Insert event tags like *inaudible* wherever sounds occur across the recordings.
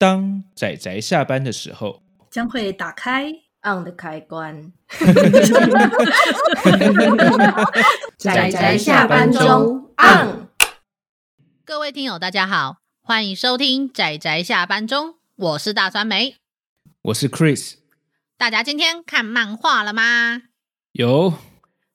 当仔仔下班的时候，将会打开 on 的开关。仔仔下班中 on。各位听友，大家好，欢迎收听仔仔下班中，我是大酸梅，我是 Chris。大家今天看漫画了吗？有。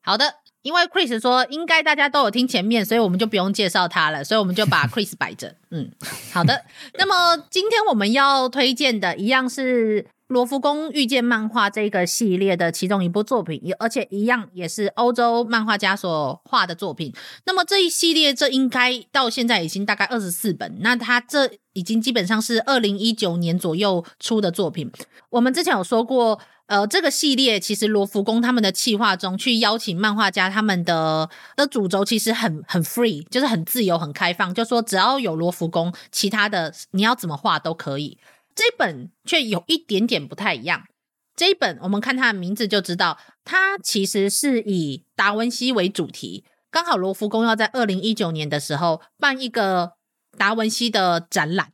好的。因为 Chris 说应该大家都有听前面，所以我们就不用介绍他了，所以我们就把 *laughs* Chris 摆着。嗯，好的。那么今天我们要推荐的一样是罗浮宫遇见漫画这个系列的其中一部作品，而且一样也是欧洲漫画家所画的作品。那么这一系列这应该到现在已经大概二十四本，那他这已经基本上是二零一九年左右出的作品。我们之前有说过。呃，这个系列其实罗浮宫他们的企划中去邀请漫画家，他们的的主轴其实很很 free，就是很自由、很开放，就说只要有罗浮宫，其他的你要怎么画都可以。这本却有一点点不太一样。这一本我们看它的名字就知道，它其实是以达文西为主题。刚好罗浮宫要在二零一九年的时候办一个达文西的展览，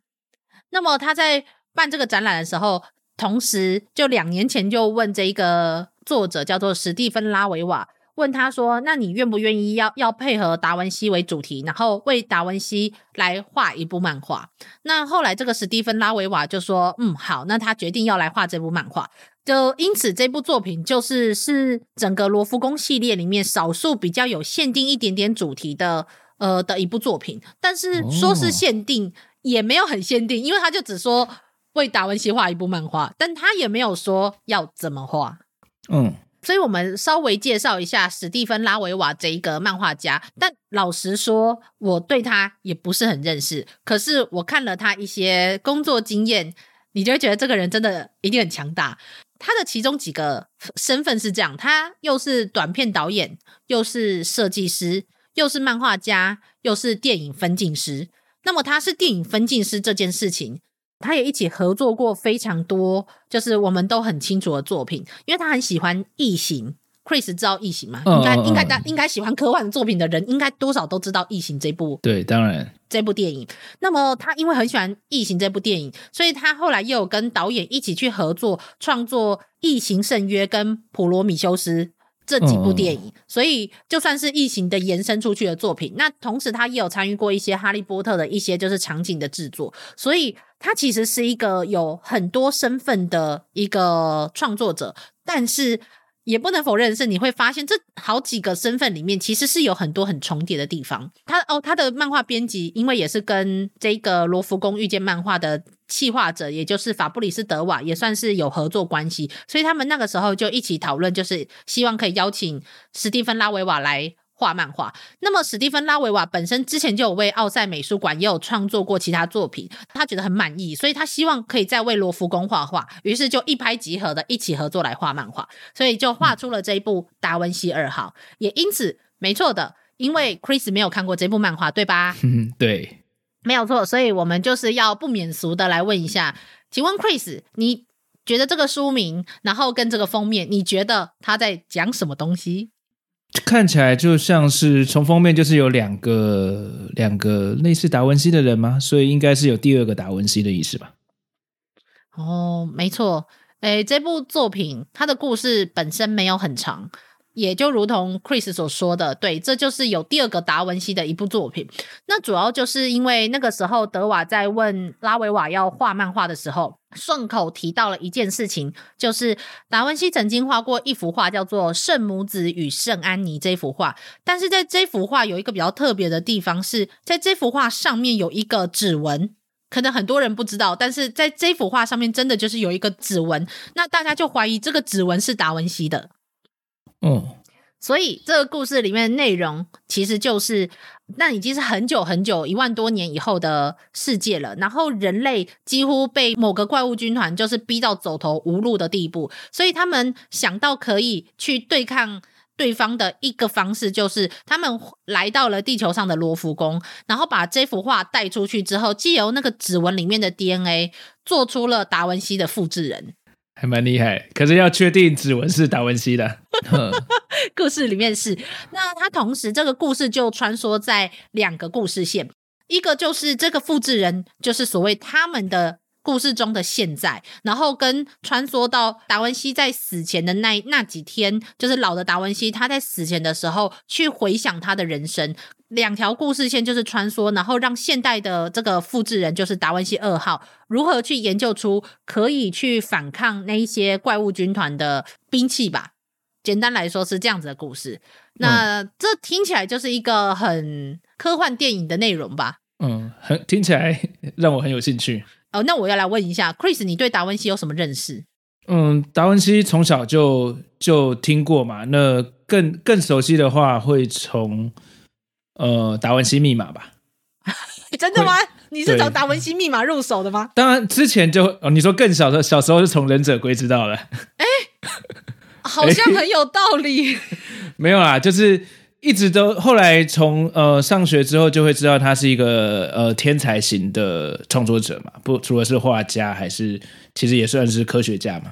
那么他在办这个展览的时候。同时，就两年前就问这一个作者叫做史蒂芬拉维瓦，问他说：“那你愿不愿意要要配合达文西为主题，然后为达文西来画一部漫画？”那后来这个史蒂芬拉维瓦就说：“嗯，好。”那他决定要来画这部漫画，就因此这部作品就是是整个罗浮宫系列里面少数比较有限定一点点主题的呃的一部作品。但是说是限定，也没有很限定，因为他就只说。为达文西画一部漫画，但他也没有说要怎么画。嗯，所以我们稍微介绍一下史蒂芬拉维瓦这一个漫画家。但老实说，我对他也不是很认识。可是我看了他一些工作经验，你就会觉得这个人真的一定很强大。他的其中几个身份是这样：他又是短片导演，又是设计师，又是漫画家，又是电影分镜师。那么他是电影分镜师这件事情。他也一起合作过非常多，就是我们都很清楚的作品，因为他很喜欢《异形》。Chris 知道《异形》吗？应该应该大应该喜欢科幻的作品的人，应该多少都知道《异形》这部。对，当然这部电影。那么他因为很喜欢《异形》这部电影，所以他后来又有跟导演一起去合作创作《异形圣约》跟《普罗米修斯》这几部电影。嗯、所以就算是《异形》的延伸出去的作品，那同时他也有参与过一些《哈利波特》的一些就是场景的制作，所以。他其实是一个有很多身份的一个创作者，但是也不能否认是，你会发现这好几个身份里面其实是有很多很重叠的地方。他哦，他的漫画编辑因为也是跟这个罗浮宫遇见漫画的企划者，也就是法布里斯德瓦，也算是有合作关系，所以他们那个时候就一起讨论，就是希望可以邀请史蒂芬拉维瓦来。画漫画，那么史蒂芬拉维瓦本身之前就有为奥赛美术馆也有创作过其他作品，他觉得很满意，所以他希望可以再为罗浮宫画画，于是就一拍即合的一起合作来画漫画，所以就画出了这一部《达文西二号》，也因此没错的，因为 Chris 没有看过这部漫画，对吧？嗯，*laughs* 对，没有错，所以我们就是要不免俗的来问一下，请问 Chris，你觉得这个书名，然后跟这个封面，你觉得他在讲什么东西？看起来就像是从封面就是有两个两个类似达文西的人吗？所以应该是有第二个达文西的意思吧？哦，没错。诶，这部作品它的故事本身没有很长，也就如同 Chris 所说的，对，这就是有第二个达文西的一部作品。那主要就是因为那个时候德瓦在问拉维瓦要画漫画的时候。顺口提到了一件事情，就是达文西曾经画过一幅画，叫做《圣母子与圣安妮》这幅画。但是在这幅画有一个比较特别的地方，是在这幅画上面有一个指纹，可能很多人不知道，但是在这幅画上面真的就是有一个指纹。那大家就怀疑这个指纹是达文西的。嗯。所以这个故事里面的内容其实就是，那已经是很久很久一万多年以后的世界了。然后人类几乎被某个怪物军团就是逼到走投无路的地步，所以他们想到可以去对抗对方的一个方式，就是他们来到了地球上的罗浮宫，然后把这幅画带出去之后，借由那个指纹里面的 DNA，做出了达文西的复制人。还蛮厉害，可是要确定指纹是达文西的。*laughs* 故事里面是，那他同时这个故事就穿梭在两个故事线，一个就是这个复制人，就是所谓他们的故事中的现在，然后跟穿梭到达文西在死前的那那几天，就是老的达文西他在死前的时候去回想他的人生，两条故事线就是穿梭，然后让现代的这个复制人就是达文西二号如何去研究出可以去反抗那一些怪物军团的兵器吧。简单来说是这样子的故事。那这听起来就是一个很科幻电影的内容吧？嗯，很听起来让我很有兴趣。哦，那我要来问一下，Chris，你对达文西有什么认识？嗯，达文西从小就就听过嘛，那更更熟悉的话会从呃达文西密码吧？*laughs* 真的吗？你是从达文西密码入手的吗？当然，之前就哦，你说更小的小时候是从忍者龟知道了，哎，好像很有道理。*laughs* 没有啦，就是。一直都后来从呃上学之后就会知道他是一个呃天才型的创作者嘛，不除了是画家，还是其实也算是科学家嘛。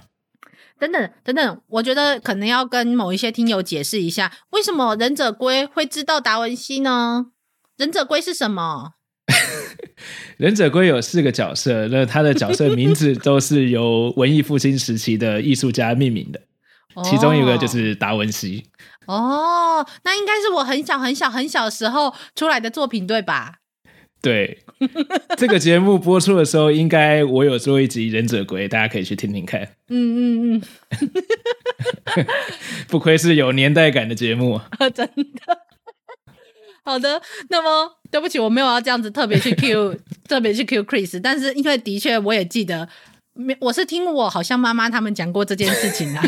等等等等，我觉得可能要跟某一些听友解释一下，为什么忍者龟会知道达文西呢？忍者龟是什么？*laughs* 忍者龟有四个角色，那他的角色名字都是由文艺复兴时期的艺术家命名的，其中一个就是达文西。哦，那应该是我很小很小很小时候出来的作品，对吧？对，这个节目播出的时候，应该我有做一集《忍者龟》，大家可以去听听看。嗯嗯嗯，*laughs* *laughs* 不愧是有年代感的节目，真的。好的，那么对不起，我没有要这样子特别去 Q，*laughs* 特别去 Q Chris，但是因为的确我也记得，我是听我好像妈妈他们讲过这件事情啊。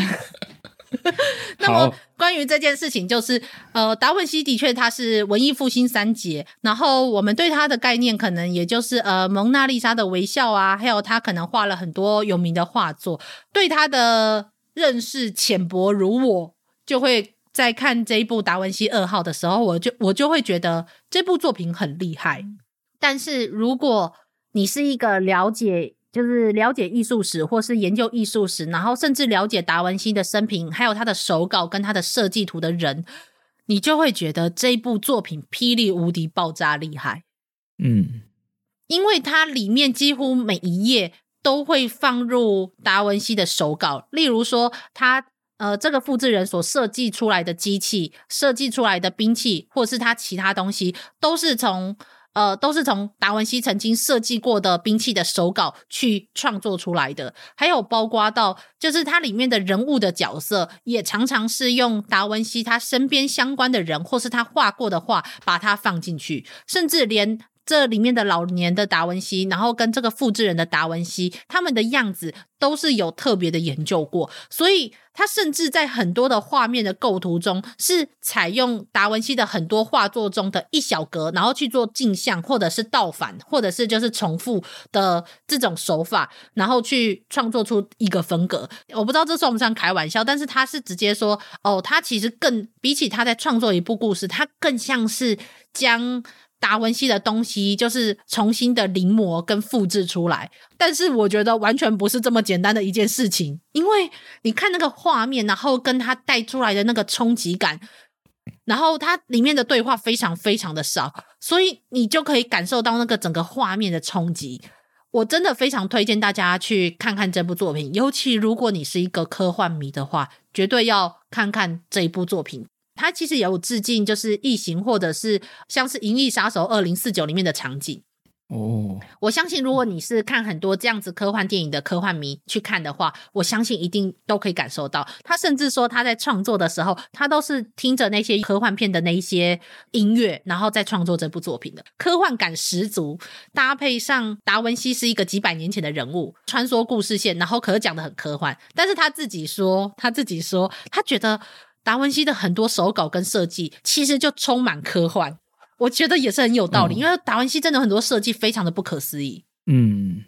*laughs* 那么关于这件事情，就是呃，达文西的确他是文艺复兴三杰，然后我们对他的概念可能也就是呃，蒙娜丽莎的微笑啊，还有他可能画了很多有名的画作，对他的认识浅薄如我，就会在看这一部达文西二号的时候，我就我就会觉得这部作品很厉害。但是如果你是一个了解。就是了解艺术史，或是研究艺术史，然后甚至了解达文西的生平，还有他的手稿跟他的设计图的人，你就会觉得这部作品霹雳无敌爆炸厉害。嗯，因为它里面几乎每一页都会放入达文西的手稿，例如说他呃这个复制人所设计出来的机器、设计出来的兵器，或是他其他东西，都是从。呃，都是从达文西曾经设计过的兵器的手稿去创作出来的，还有包括到就是它里面的人物的角色，也常常是用达文西他身边相关的人或是他画过的画把它放进去，甚至连。这里面的老年的达文西，然后跟这个复制人的达文西，他们的样子都是有特别的研究过，所以他甚至在很多的画面的构图中，是采用达文西的很多画作中的一小格，然后去做镜像，或者是倒反，或者是就是重复的这种手法，然后去创作出一个风格。我不知道这算不算开玩笑，但是他是直接说，哦，他其实更比起他在创作一部故事，他更像是将。达文西的东西就是重新的临摹跟复制出来，但是我觉得完全不是这么简单的一件事情，因为你看那个画面，然后跟他带出来的那个冲击感，然后它里面的对话非常非常的少，所以你就可以感受到那个整个画面的冲击。我真的非常推荐大家去看看这部作品，尤其如果你是一个科幻迷的话，绝对要看看这一部作品。它其实也有致敬，就是异形或者是像是《银翼杀手二零四九》里面的场景。哦，我相信如果你是看很多这样子科幻电影的科幻迷去看的话，我相信一定都可以感受到。他甚至说他在创作的时候，他都是听着那些科幻片的那一些音乐，然后再创作这部作品的，科幻感十足。搭配上达文西是一个几百年前的人物，穿梭故事线，然后可是讲的很科幻。但是他自己说，他自己说，他觉得。达文西的很多手稿跟设计，其实就充满科幻，我觉得也是很有道理。嗯、因为达文西真的很多设计非常的不可思议，嗯，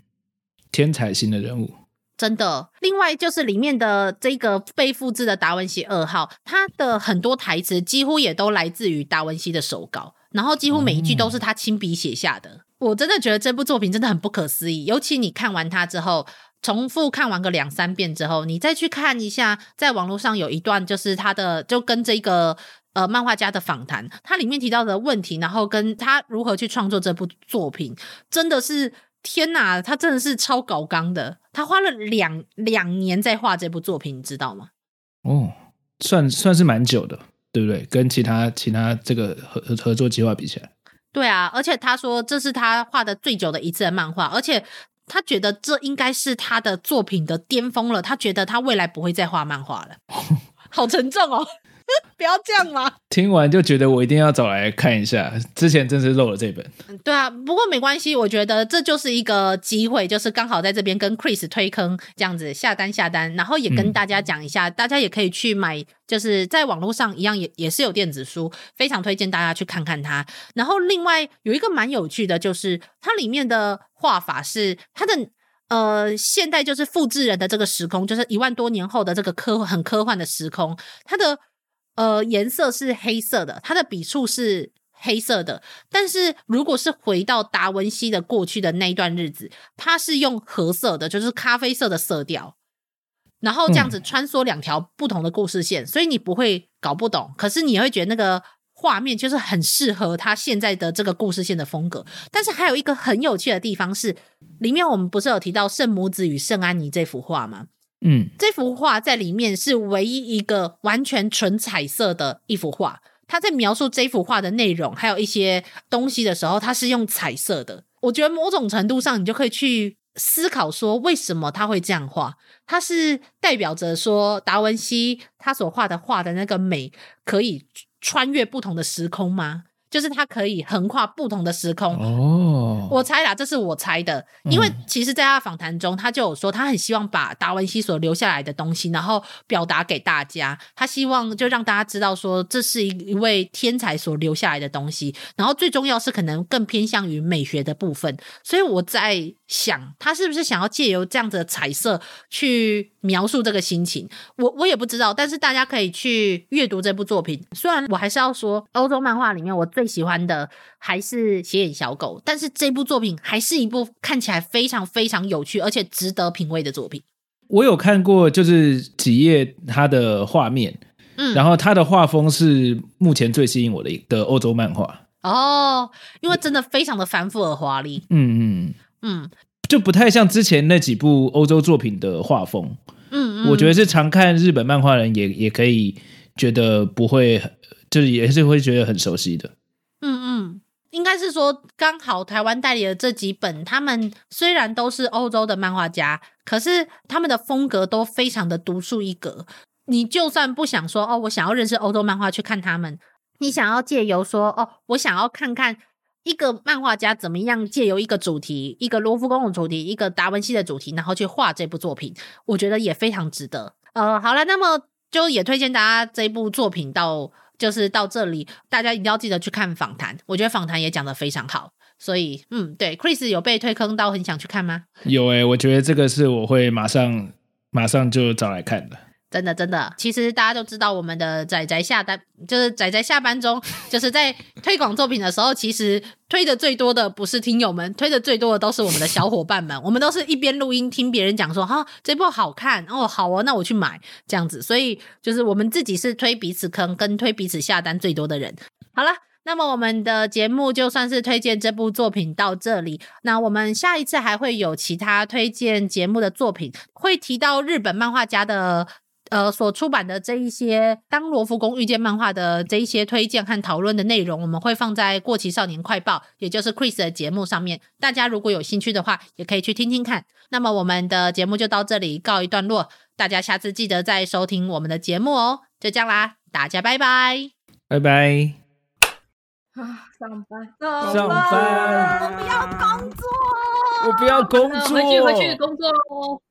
天才型的人物，真的。另外就是里面的这个被复制的达文西二号，他的很多台词几乎也都来自于达文西的手稿，然后几乎每一句都是他亲笔写下的。嗯、我真的觉得这部作品真的很不可思议，尤其你看完它之后。重复看完个两三遍之后，你再去看一下，在网络上有一段就是他的，就跟这个呃漫画家的访谈，他里面提到的问题，然后跟他如何去创作这部作品，真的是天哪，他真的是超搞刚的，他花了两两年在画这部作品，你知道吗？哦，算算是蛮久的，对不对？跟其他其他这个合合作计划比起来，对啊，而且他说这是他画的最久的一次的漫画，而且他觉得这应该是他的作品的巅峰了，他觉得他未来不会再画漫画了，好沉重哦。*laughs* 不要这样嘛！听完就觉得我一定要找来看一下，之前真是漏了这本。对啊，不过没关系，我觉得这就是一个机会，就是刚好在这边跟 Chris 推坑，这样子下单下单，然后也跟大家讲一下，嗯、大家也可以去买，就是在网络上一样也也是有电子书，非常推荐大家去看看它。然后另外有一个蛮有趣的，就是它里面的画法是它的呃现代就是复制人的这个时空，就是一万多年后的这个科很科幻的时空，它的。呃，颜色是黑色的，它的笔触是黑色的。但是如果是回到达文西的过去的那一段日子，它是用褐色的，就是咖啡色的色调，然后这样子穿梭两条不同的故事线，嗯、所以你不会搞不懂。可是你会觉得那个画面就是很适合他现在的这个故事线的风格。但是还有一个很有趣的地方是，里面我们不是有提到圣母子与圣安妮这幅画吗？嗯，这幅画在里面是唯一一个完全纯彩色的一幅画。他在描述这幅画的内容，还有一些东西的时候，他是用彩色的。我觉得某种程度上，你就可以去思考说，为什么他会这样画？他是代表着说，达文西他所画的画的那个美，可以穿越不同的时空吗？就是它可以横跨不同的时空哦，我猜啦，这是我猜的，因为其实在他访谈中，他就有说他很希望把达文西所留下来的东西，然后表达给大家。他希望就让大家知道说，这是一一位天才所留下来的东西，然后最重要是可能更偏向于美学的部分。所以我在想，他是不是想要借由这样子的彩色去描述这个心情？我我也不知道，但是大家可以去阅读这部作品。虽然我还是要说，欧洲漫画里面我最最喜欢的还是斜眼小狗，但是这部作品还是一部看起来非常非常有趣而且值得品味的作品。我有看过，就是几页它的画面，嗯，然后它的画风是目前最吸引我的的欧洲漫画哦，因为真的非常的繁复而华丽，嗯嗯嗯，就不太像之前那几部欧洲作品的画风，嗯嗯，我觉得是常看日本漫画人也也可以觉得不会，就是也是会觉得很熟悉的。应该是说，刚好台湾代理的这几本，他们虽然都是欧洲的漫画家，可是他们的风格都非常的独树一格。你就算不想说哦，我想要认识欧洲漫画去看他们，你想要借由说哦，我想要看看一个漫画家怎么样借由一个主题，一个罗浮宫的主题，一个达文西的主题，然后去画这部作品，我觉得也非常值得。呃，好了，那么就也推荐大家这部作品到。就是到这里，大家一定要记得去看访谈。我觉得访谈也讲得非常好，所以嗯，对，Chris 有被推坑到很想去看吗？有诶、我觉得这个是我会马上马上就找来看的。真的真的，其实大家都知道，我们的仔仔下单就是仔仔下班中，*laughs* 就是在推广作品的时候，其实推的最多的不是听友们，推的最多的都是我们的小伙伴们。*laughs* 我们都是一边录音听别人讲说，哈，这部好看哦，好哦，那我去买这样子。所以就是我们自己是推彼此坑跟推彼此下单最多的人。好了，那么我们的节目就算是推荐这部作品到这里。那我们下一次还会有其他推荐节目的作品，会提到日本漫画家的。呃，所出版的这一些《当罗浮宫遇见漫画》的这一些推荐和讨论的内容，我们会放在《过期少年快报》，也就是 Chris 的节目上面。大家如果有兴趣的话，也可以去听听看。那么我们的节目就到这里告一段落，大家下次记得再收听我们的节目哦。就这样啦，大家拜拜，拜拜。啊，上班，上班，我不要工作，我不要工作，回去回去工作喽。